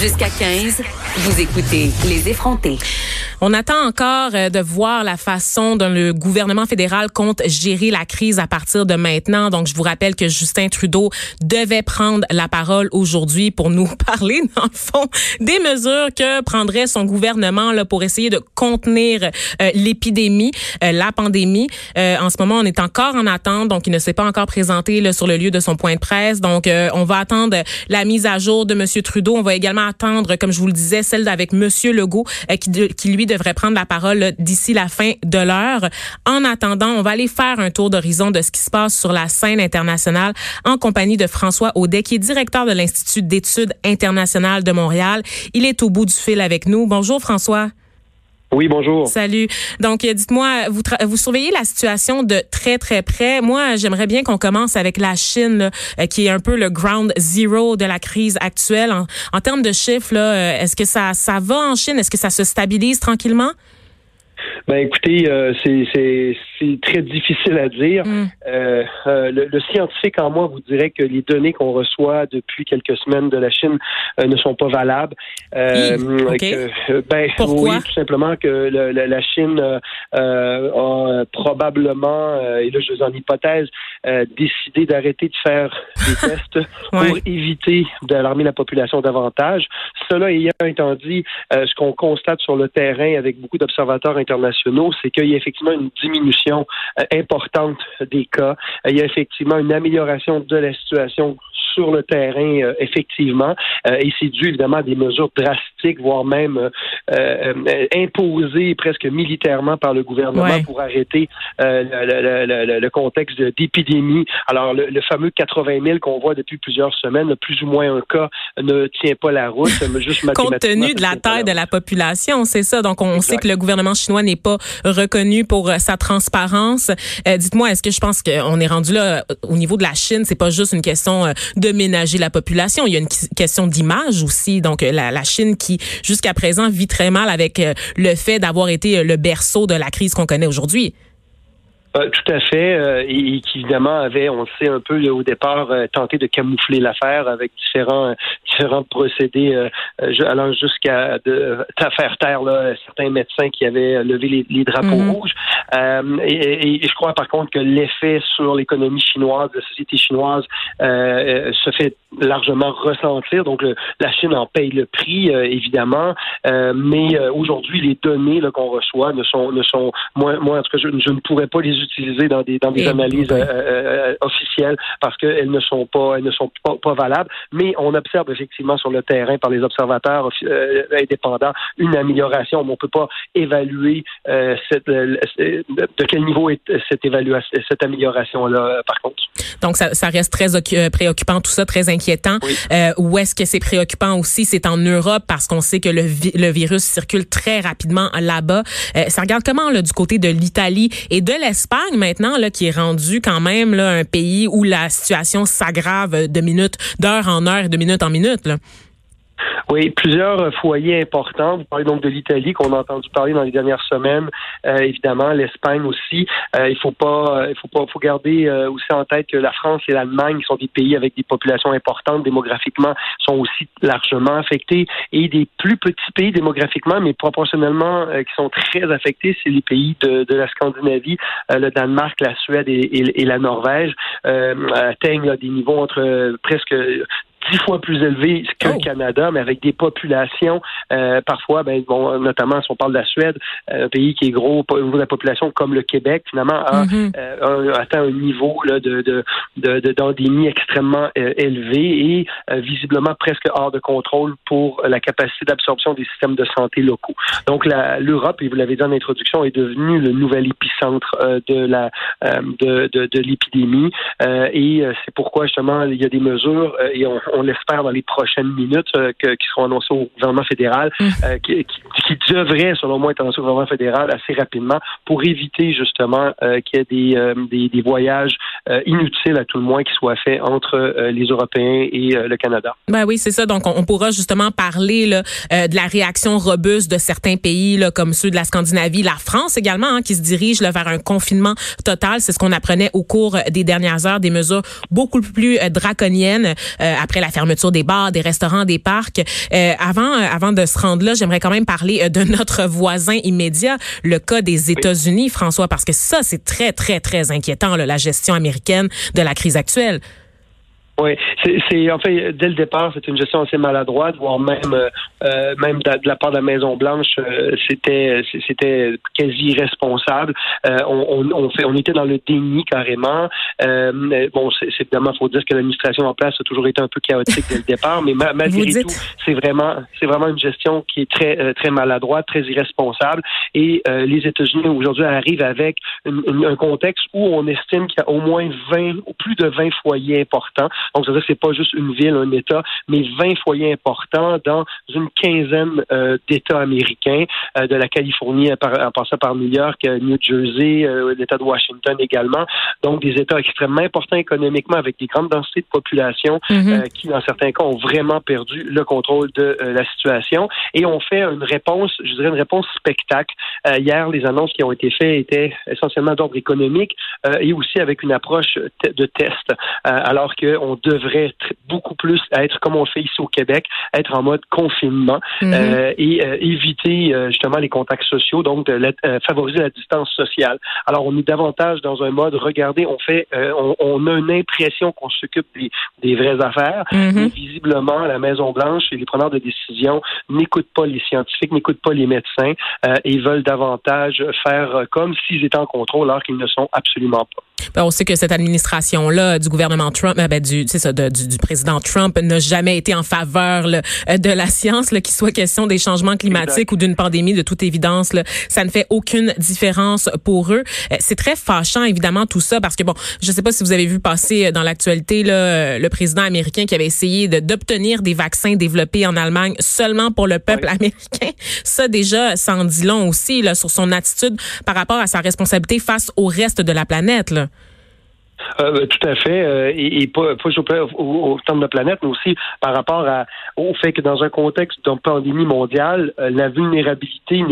Jusqu'à 15, vous écoutez Les effrontés. On attend encore euh, de voir la façon dont le gouvernement fédéral compte gérer la crise à partir de maintenant. Donc, je vous rappelle que Justin Trudeau devait prendre la parole aujourd'hui pour nous parler, dans le fond, des mesures que prendrait son gouvernement là, pour essayer de contenir euh, l'épidémie, euh, la pandémie. en ce moment, on est encore en attente, donc il ne s'est pas encore présenté là, sur le lieu de son point de presse. Donc, on va attendre la mise à jour de M. Trudeau. On va également attendre, comme je vous le disais, celle d'avec M. Legault, qui lui devrait prendre la parole d'ici la fin de l'heure. En attendant, on va aller faire un tour d'horizon de ce qui se passe sur la scène internationale en compagnie de François Audet, qui est directeur de l'Institut d'études internationales de Montréal. Il est au bout du fil avec nous. Bonjour François. Oui, bonjour. Salut. Donc, euh, dites-moi, vous, vous surveillez la situation de très, très près. Moi, j'aimerais bien qu'on commence avec la Chine, euh, qui est un peu le ground zero de la crise actuelle. En, en termes de chiffres, euh, est-ce que ça, ça va en Chine? Est-ce que ça se stabilise tranquillement? Ben écoutez, euh, c'est très difficile à dire. Mm. Euh, euh, le, scientifique en moi vous dirait que les données qu'on reçoit depuis quelques semaines de la Chine ne sont pas valables. ben, Pourquoi? Oui, tout simplement que la, Chine a probablement, et là je suis en hypothèse, décidé d'arrêter de faire des tests pour éviter d'alarmer la population davantage. Cela ayant étant dit, ce qu'on constate sur le terrain avec beaucoup d'observateurs internationaux, c'est qu'il y a effectivement une diminution euh, importante des cas. Il y a effectivement une amélioration de la situation sur le terrain, euh, effectivement. Euh, et c'est dû évidemment à des mesures drastiques, voire même euh, imposées presque militairement par le gouvernement pour arrêter le, le, contexte d'épidémie. Alors, le, fameux 80 000 qu'on voit depuis plusieurs semaines, plus ou moins un cas ne tient pas la route. Juste Compte tenu de la taille de la population, c'est ça. Donc, on sait que le gouvernement chinois n'est pas reconnu pour sa transparence. Dites-moi, est-ce que je pense qu'on est rendu là au niveau de la Chine, c'est pas juste une question de ménager la population. Il y a une question d'image aussi. Donc, euh, la, Chine qui, jusqu'à présent, vit très mal avec euh, le fait d'avoir été euh, le berceau de la crise qu'on connaît aujourd'hui. Euh, tout à fait, euh, et, qui évidemment avait, on le sait un peu au départ, euh, tenté de camoufler l'affaire avec différents différents procédés, allant jusqu'à faire taire là, certains médecins qui avaient levé les, drapeaux mhm. rouges. Et, je crois par contre que l'effet sur l'économie chinoise, la société chinoise, se fait largement ressentir. Donc la Chine en paye le prix, évidemment, mais aujourd'hui les données qu'on reçoit ne sont ne sont moi, moi en tout cas je, je ne pourrais pas les utiliser dans des dans des analyses euh, euh, officielles parce qu'elles ne sont pas elles ne sont pas, pas, valables. Mais on observe effectivement sur le terrain par les observateurs euh, indépendants une amélioration. Mais on peut pas évaluer cette, de quel niveau est cette évaluation cette amélioration là par contre. Donc ça, ça reste très préoccupant tout ça, très inquiétant. où est-ce que c'est préoccupant aussi, c'est en Europe parce qu'on sait que le, le virus circule très rapidement là-bas. ça regarde comment là, du côté de l'Italie et de l'Espagne? l'Espagne maintenant, là, qui est rendu quand même un pays où la situation s'aggrave de minute, d'heure en heure de minute en minute. Oui, plusieurs foyers importants. Vous parlez donc de l'Italie qu'on a entendu parler dans les dernières semaines. Euh, évidemment, l'Espagne aussi. Euh, il faut pas, il faut pas, faut garder euh, aussi en tête que la France et l'Allemagne sont des pays avec des populations importantes démographiquement, sont aussi largement affectés. Et des plus petits pays démographiquement, mais proportionnellement qui sont très affectés, c'est les pays de, de la Scandinavie, le Danemark, la Suède et, et, la Norvège atteignent des niveaux entre presque dix fois plus élevé que le oh. Canada, mais avec des populations euh, parfois, ben, bon, notamment si on parle de la Suède, euh, un pays qui est gros au niveau de la population comme le Québec, finalement, a, mm-hmm. euh, atteint un niveau là, de, de, d'endémie extrêmement élevé et visiblement presque hors de contrôle pour la capacité d'absorption des systèmes de santé locaux. Donc l'Europe, et vous l'avez dit en introduction, est devenue le nouvel épicentre de la de, de, de l'épidémie et c'est pourquoi justement il y a des mesures et on on l'espère dans les prochaines minutes, euh, qui seront annoncées au gouvernement fédéral, mm. euh, qui, qui, devraient, selon moi, être annoncées au gouvernement fédéral assez rapidement pour éviter justement euh, qu'il y ait des, des, voyages inutiles à tout le moins qui soient faits entre les Européens et le Canada. Ben oui, c'est ça. Donc, on, pourra justement parler là, de la réaction robuste de certains pays là, comme ceux de la Scandinavie, la France également, hein, qui se dirige là, vers un confinement total. C'est ce qu'on apprenait au cours des dernières heures, des mesures beaucoup plus draconiennes après après la fermeture des bars, des restaurants, des parcs. Euh, avant, avant de se rendre là, j'aimerais quand même parler de notre voisin immédiat, le cas des États-Unis, François, parce que ça, c'est très, très, très inquiétant, là, la gestion américaine de la crise actuelle. Oui, c'est en fait dès le départ, c'est une gestion assez maladroite, voire même euh, euh même de, la part de la Maison Blanche, euh, c'était c'était quasi irresponsable. Euh, on, on, fait, on était dans le déni carrément. bon, c'est évidemment, faut dire que l'administration en place a toujours été un peu chaotique dès le départ, mais malgré tout, c'est vraiment c'est vraiment une gestion qui est très très maladroite, très irresponsable. Et les États-Unis aujourd'hui arrivent avec un contexte où on estime qu'il y a au moins 20 ou plus de 20 foyers importants donc, ça veut dire que c'est pas juste une ville, un État, mais 20 foyers importants dans une quinzaine euh, d'États américains, euh, de la Californie en passant par New York, euh, New Jersey, l'État de Washington également. Donc, des États extrêmement importants économiquement avec des grandes densités de population mm-hmm. qui, dans certains cas, ont vraiment perdu le contrôle de la situation. Et on fait une réponse, je dirais une réponse spectacle. hier, les annonces qui ont été faites étaient essentiellement d'ordre économique et aussi avec une approche de test, alors qu'on devrait beaucoup plus être comme on fait ici au Québec, être en mode confinement mhm. euh, et euh, éviter euh, justement les contacts sociaux, donc de favoriser la distance sociale. Alors on est davantage dans un mode regardez, on fait, on, a une impression qu'on s'occupe des, des, vraies affaires, mais visiblement la Maison Blanche et les preneurs de décision n'écoutent pas les scientifiques, n'écoutent pas les médecins et veulent davantage faire comme s'ils étaient en contrôle alors qu'ils ne sont absolument pas. Ben, on sait que cette administration-là du gouvernement Trump, ben, du, ça, du, du, président Trump n'a jamais été en faveur euh, de la science, qu'il soit question des changements climatiques ou d'une pandémie, de toute évidence. Là, ça ne fait aucune différence pour eux. Euh, c'est très fâchant, évidemment, tout ça, parce que, bon, je ne sais pas si vous avez vu passer euh, dans l'actualité le président américain qui avait essayé d'obtenir des vaccins développés en Allemagne seulement pour le peuple américain. Ça, déjà, ça en dit long aussi là, sur son attitude par rapport à sa responsabilité face au reste de la planète. Là. Euh, tout à fait. Euh, et, et, pas, pas au, au, de la planète, mais aussi par rapport à, au fait que dans un contexte de pandémie mondiale, euh, la vulnérabilité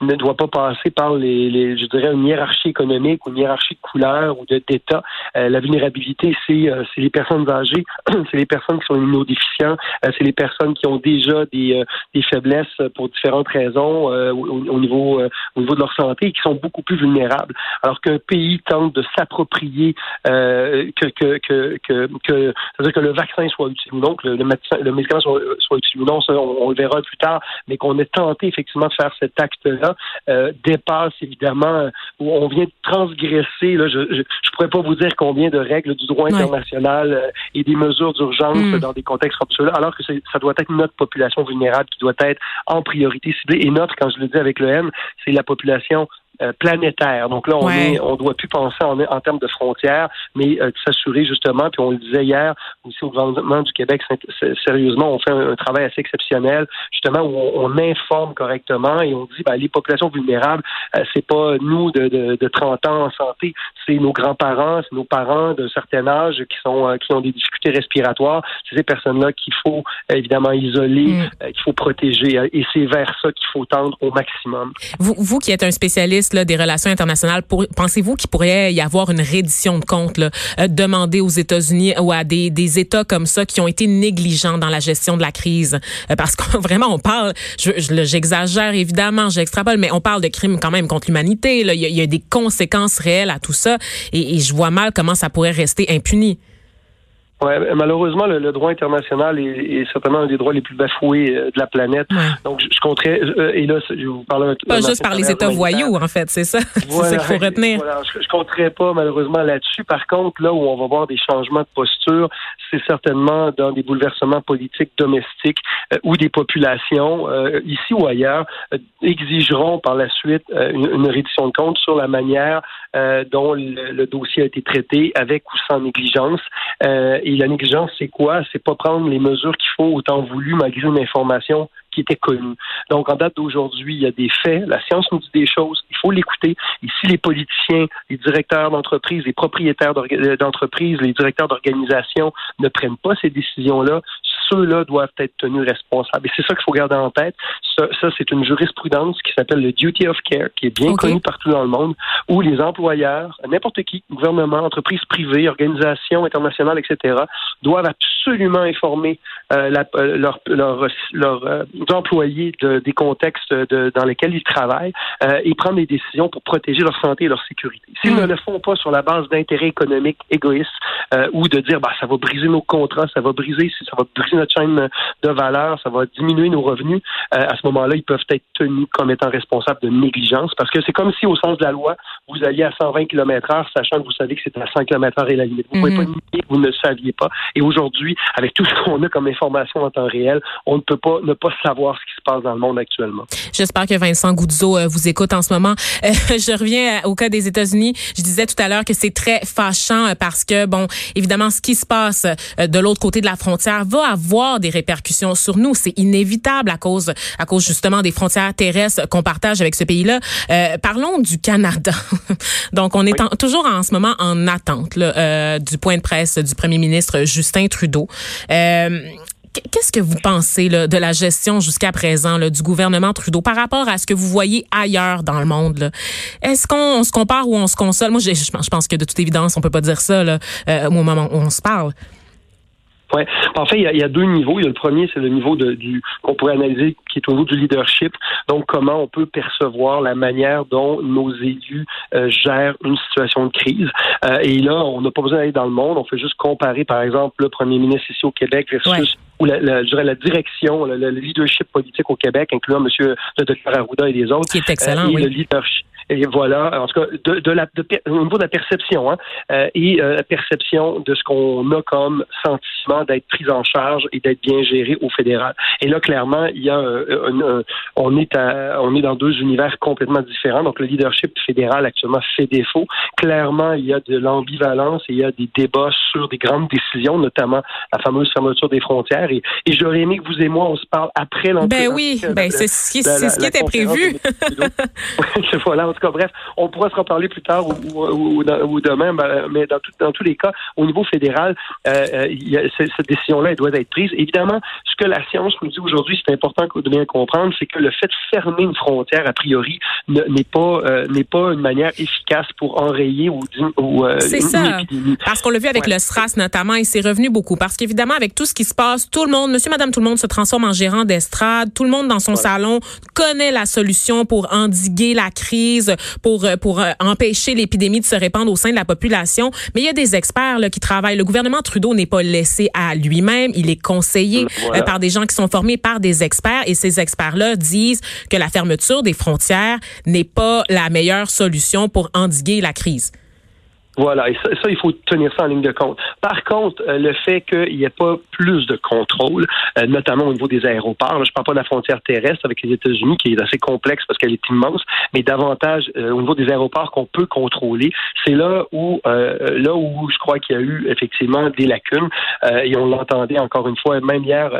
ne doit pas passer par les, les, je dirais, une hiérarchie économique ou une hiérarchie de couleur ou d'État. la vulnérabilité, c'est c'est les personnes âgées, c'est les personnes qui sont immunodéficientes, c'est les personnes qui ont déjà des, des faiblesses pour différentes raisons au, au, niveau au niveau de leur santé et qui sont beaucoup plus vulnérables. Alors qu'un pays tente de s'approprier euh, que, que, que, que, que le vaccin soit utile ou non, que le, le, médicament soit, soit, utile ou non, ça, on, le verra plus tard, mais qu'on ait tenté effectivement de faire cet acte-là euh, dépasse évidemment où on vient de transgresser. Là, je, je, je pourrais pas vous dire combien de règles du droit international euh, et des mesures d'urgence mm. dans des contextes comme ceux-là, alors que ça doit être notre population vulnérable qui doit être en priorité ciblée. Et notre, quand je le dis avec le M, c'est la population euh, planétaire. Donc là, on est, on doit plus penser en, en termes de frontières, mais euh, s'assurer justement, puis on le disait hier aussi au gouvernement du Québec, sérieusement, on fait un, travail assez exceptionnel, justement où on, informe correctement et on dit, ben, les populations vulnérables, euh, c'est pas nous de, de, de, 30 ans en santé, c'est nos grands-parents, c'est nos parents d'un certain âge qui sont euh, qui ont des difficultés respiratoires, c'est ces personnes-là qu'il faut évidemment isoler, mm. qu'il faut protéger, et c'est vers ça qu'il faut tendre au maximum. Vous, vous qui êtes un spécialiste des relations internationales, pensez-vous qu'il pourrait y avoir une reddition de comptes là, euh, demandée aux États-Unis ou à des, des États comme ça qui ont été négligents dans la gestion de la crise? Euh, parce que vraiment, on parle, j'exagère évidemment, j'extrapole, mais on parle de crimes quand même contre l'humanité. Il, y, a des conséquences réelles à tout ça et je vois mal comment ça pourrait rester impuni. Ouais, malheureusement, le, droit international est, certainement un des droits les plus bafoués euh, de la planète. Donc, je, je compterais, euh, et là, je vous parle Pas juste par les États voyous, en fait, c'est ça. c'est ça qu'il faut retenir. Voilà, je, ne compterais pas, malheureusement, là-dessus. Par contre, là où on va voir des changements de posture, c'est certainement dans des bouleversements politiques domestiques euh, où des populations, ici ou ailleurs, exigeront par la suite une, une, reddition de compte sur la manière dont le, dossier a été traité, avec ou sans négligence. Et la négligence, c'est quoi? C'est pas prendre les mesures qu'il faut autant voulu malgré une information qui était connue. Donc, en date d'aujourd'hui, il y a des faits. La science nous dit des choses. Il faut l'écouter. Ici, les politiciens, les directeurs d'entreprise, les propriétaires euh, d'entreprise, les directeurs d'organisation ne prennent pas ces décisions-là ceux-là doivent être tenus responsables. Et c'est ça qu'il faut garder en tête. Ça, ça c'est une jurisprudence qui s'appelle le duty of care, qui est bien connue partout dans le monde, où les employeurs, n'importe qui, gouvernement, entreprises privées, organisations internationales, etc., doivent absolument informer euh, euh, leurs leur, leur, euh, employés de, des contextes de, dans lesquels ils travaillent et prendre des décisions pour protéger leur santé et leur sécurité. S'ils mm. ne le font pas sur la base d'intérêts économiques égoïstes ou de dire bah ça va briser nos contrats, ça va briser, ça va briser notre chaîne de valeur, ça va diminuer nos revenus, à ce moment-là, ils peuvent être tenus comme étant responsables de négligence parce que c'est comme si au sens de la loi, vous alliez à 120 km heure, sachant que vous savez que c'est à 100 km heure et la limite. Vous ne pouvez pas mm-hmm. nier, vous ne saviez pas. Et aujourd'hui, avec tout ce qu'on a comme information en temps réel, on ne peut pas ne pas savoir ce qui se passe dans le monde actuellement. J'espère que Vincent Goudzo euh, vous écoute en ce moment. Euh, je reviens au cas des États-Unis. Je disais tout à l'heure que c'est très fâchant euh, parce que, bon, évidemment, ce qui se passe de l'autre côté de la frontière va avoir des répercussions sur nous. C'est inévitable à cause, à cause justement des frontières terrestres qu'on partage avec ce pays-là. parlons du Canada. Donc, on est toujours en ce moment en attente là, du point de presse du premier ministre Justin Trudeau. Euh, qu'est-ce que vous pensez de la gestion jusqu'à présent du gouvernement Trudeau par rapport à ce que vous voyez ailleurs dans le monde? Est-ce qu'on se compare ou on se console? Moi, je, je, pense que de toute évidence, on peut pas dire ça là, euh, au moment où on se parle. Ouais. En fait, il y, a, deux niveaux. Il y a le premier, c'est le niveau de, du qu'on pourrait analyser, qui est au niveau du leadership. Donc, comment on peut percevoir la manière dont nos élus euh, gèrent une situation de crise. Euh, et là, on n'a pas besoin d'aller dans le monde. On fait juste comparer, par exemple, le premier ministre ici au Québec versus ou la, la, je dirais la direction, le, leadership politique au Québec, incluant M. le Dr Arruda et les autres. Qui est excellent, euh, et Le leadership, et voilà, en tout cas, de, de la, de, au niveau de la perception, hein, euh, et euh, la perception de ce qu'on a comme sentiment d'être pris en charge et d'être bien géré au fédéral. Et là, clairement, il y a un, on est à, on est dans deux univers complètement différents. Donc, le leadership fédéral actuellement fait défaut. Clairement, il y a de l'ambivalence et il y a des débats sur des grandes décisions, notamment la fameuse fermeture des frontières. Et, et j'aurais aimé que vous et moi, on se parle après l'entrée. Ben oui, ben c'est ce qui, ce qui était prévu. voilà, bref, on pourra se reparler plus tard ou, demain, ben, mais dans, dans, tous les cas, au niveau fédéral, euh, euh cette décision-là, elle doit être prise. Évidemment, ce que la science nous dit aujourd'hui, c'est important de bien comprendre, c'est que le fait de fermer une frontière, a priori, n'est pas euh, n'est pas une manière efficace pour enrayer ou, ou euh, C'est ça. Parce qu'on l'a vu avec le SRAS notamment, et c'est revenu beaucoup. Parce qu'évidemment, avec tout ce qui se passe, tout le monde, monsieur, madame, tout le monde se transforme en gérant d'estrade. Tout le monde dans son salon connaît la solution pour endiguer la crise pour euh, pour euh, empêcher l'épidémie de se répandre au sein de la population. Mais il y a des experts là, qui travaillent. Le gouvernement Trudeau n'est pas laissé à lui-même. Il est conseillé euh, par des gens qui sont formés par des experts. Et ces experts-là disent que la fermeture des frontières n'est pas la meilleure solution pour endiguer la crise. Voilà, et ça, il faut tenir ça en ligne de compte. Par contre, euh, le fait qu'il n'y ait pas plus de contrôle, euh, notamment au niveau des aéroports, je ne parle pas de la frontière terrestre avec les États-Unis, qui est assez complexe parce qu'elle est immense, mais davantage euh, au niveau des aéroports qu'on peut contrôler, c'est là où là où je crois qu'il y a eu effectivement des lacunes, et on l'entendait encore une fois, même hier,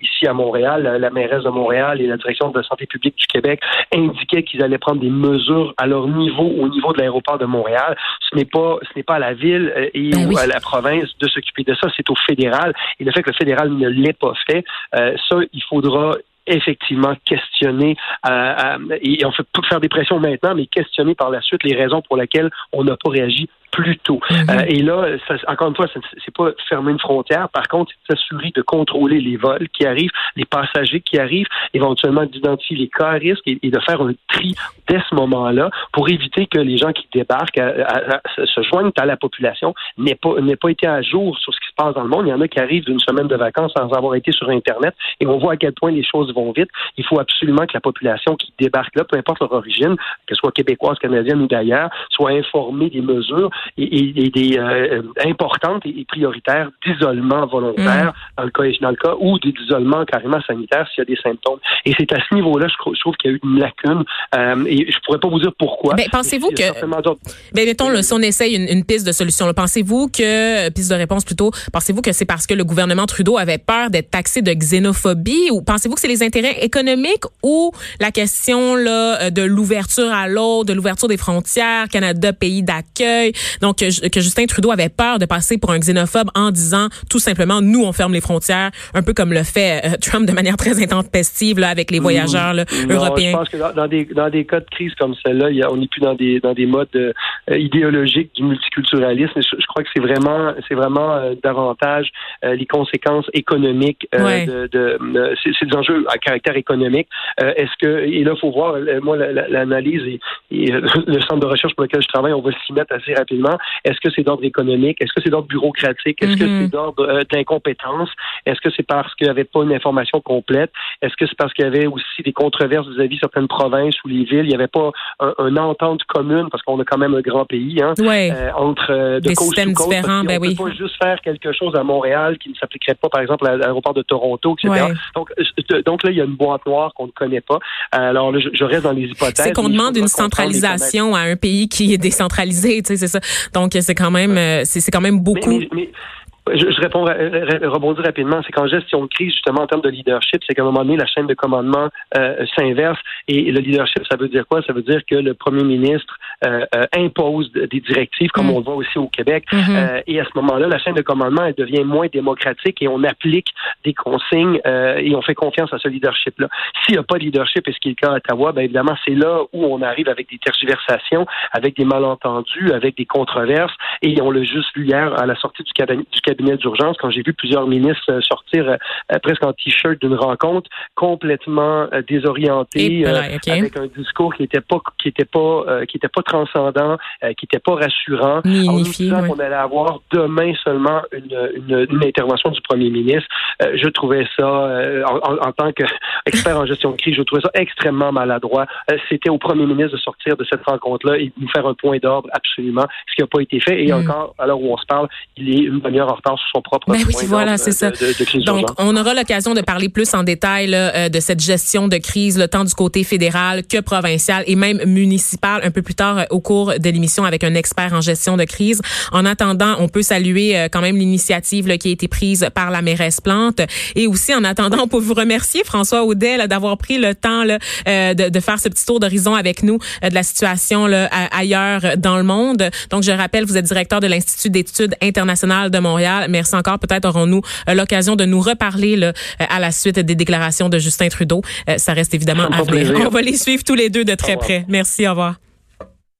ici à Montréal, la mairesse de Montréal et la direction de la santé publique du Québec indiquaient qu'ils allaient prendre des mesures à leur niveau, au niveau de l'aéroport de Montréal. Ce n'est pas ce n'est pas à la ville euh, et ben à la province de s'occuper de ça, c'est au fédéral. Et le fait que le fédéral ne l'ait pas fait, euh, ça, il faudra effectivement questionner euh, et on pas faire des pressions maintenant, mais questionner par la suite les raisons pour lesquelles on n'a pas réagi plus tôt. Mhm. Euh, et là, ça, encore une fois, c'est pas fermer une frontière. Par contre, c'est s'assurer de contrôler les vols qui arrivent, les passagers qui arrivent, éventuellement d'identifier les cas à risque et, de faire un tri dès ce moment-là pour éviter que les gens qui débarquent se joignent à la population n'aient pas, pas été à jour sur ce qui se passe dans le monde. Il y en a qui arrivent d'une semaine de vacances sans avoir été sur Internet et on voit à quel point les choses vont vite. Il faut absolument que la population qui débarque là, peu importe leur origine, qu'elle soit québécoise, canadienne ou d'ailleurs, soit informée des mesures et, des euh, importantes et, prioritaires d'isolement volontaire mm. dans le cas dans le cas ou d'isolement carrément sanitaire s'il y a des symptômes. Et c'est à ce niveau-là, je, trouve qu'il y a eu une lacune euh, et je pourrais pas vous dire pourquoi. Ben, pensez-vous que ben, mettons là, si on essaye une, piste de solution, pensez-vous que piste de réponse plutôt, pensez-vous que c'est parce que le gouvernement Trudeau avait peur d'être taxé de xénophobie ou pensez-vous que c'est les intérêts économiques ou la question là de l'ouverture à l'autre, de l'ouverture des frontières, Canada pays d'accueil, Donc, que, Justin Trudeau avait peur de passer pour un xénophobe en disant tout simplement, nous, on ferme les frontières, un peu comme le fait euh, Trump de manière très intempestive là, avec les mmh. voyageurs européens. Je pense que dans, des, dans des cas de crise comme celle-là, on n'est plus dans des, dans des modes euh, idéologiques du multiculturalisme. Je, crois que c'est vraiment, c'est vraiment euh, davantage les conséquences économiques de, de, c'est des enjeux à caractère économique. Est-ce que, et là, il faut voir, moi, l'analyse et, et le centre de recherche pour lequel je travaille, on va s'y mettre assez rapidement. Est-ce que c'est d'ordre économique? Est-ce que c'est d'ordre bureaucratique? Est-ce que mm-hmm. c'est d'ordre euh, d'incompétence? Est-ce que c'est parce qu'il n'y avait pas une information complète? Est-ce que c'est parce qu'il y avait aussi des controverses vis-à-vis certaines provinces ou les villes? Il n'y avait pas une entente commune, parce qu'on a quand même un grand pays, hein, euh, entre euh, de des systèmes différents. Ben on ne peut pas juste faire quelque chose à Montréal qui ne s'appliquerait pas, par exemple, à l'aéroport de Toronto, etc. Donc, donc là, il y a une boîte noire qu'on ne connaît pas. Alors là, je, reste dans les hypothèses. C'est qu'on demande une centralisation à un pays qui est décentralisé, tu sais, c'est ça. Donc, c'est quand même, euh, c'est quand même beaucoup. Je, je réponds, rebondis rapidement. C'est qu'en gestion de crise, justement, en termes de leadership, c'est qu'à un moment donné, la chaîne de commandement euh, s'inverse. Et le leadership, ça veut dire quoi? Ça veut dire que le premier ministre euh, euh, impose des directives, comme mm. on le voit aussi au Québec. Mm-hmm. et à ce moment-là, la chaîne de commandement, elle devient moins démocratique et on applique des consignes et on fait confiance à ce leadership-là. S'il n'y a pas de leadership, et ce qui est le cas à Ottawa, bien évidemment, c'est là où on arrive avec des tergiversations, avec des malentendus, avec des controverses. Et on l'a juste vu hier à la sortie du cabinet, du cabinet d'urgence, quand j'ai vu plusieurs ministres euh, sortir euh, presque en t-shirt d'une rencontre, complètement euh, désorientés, avec un discours qui n'était pas qui était pas qui était pas transcendant, qui n'était pas rassurant. en qu'on allait avoir demain seulement une, une, intervention du premier ministre. je trouvais ça, en, tant qu'expert en gestion de crise, je trouvais ça extrêmement maladroit. C'était au premier ministre de sortir de cette rencontre-là et de nous faire un point d'ordre absolument, ce qui n'a pas été fait. Et mm. encore, à l'heure où on se parle, il est une demi-heure en sur son propre ben oui, voilà, c'est ça. Donc, on aura l'occasion de parler plus en détail là, euh, de cette gestion de crise, le tant du côté fédéral que provincial et même municipal un peu plus tard euh, au cours de l'émission avec un expert en gestion de crise. En attendant, on peut saluer euh, quand même l'initiative qui a été prise par la mairesse Plante et aussi en attendant, on peut vous remercier François Audet d'avoir pris le temps là, de, de, faire ce petit tour d'horizon avec nous de la situation là, ailleurs dans le monde. Donc, je rappelle, vous êtes directeur de l'Institut d'études internationales de Montréal. Merci encore. Peut-être aurons-nous euh, l'occasion de nous reparler là, euh, à la suite des déclarations de Justin Trudeau. Euh, ça reste évidemment à venir. On va les suivre tous les deux de très près. Merci. Au revoir.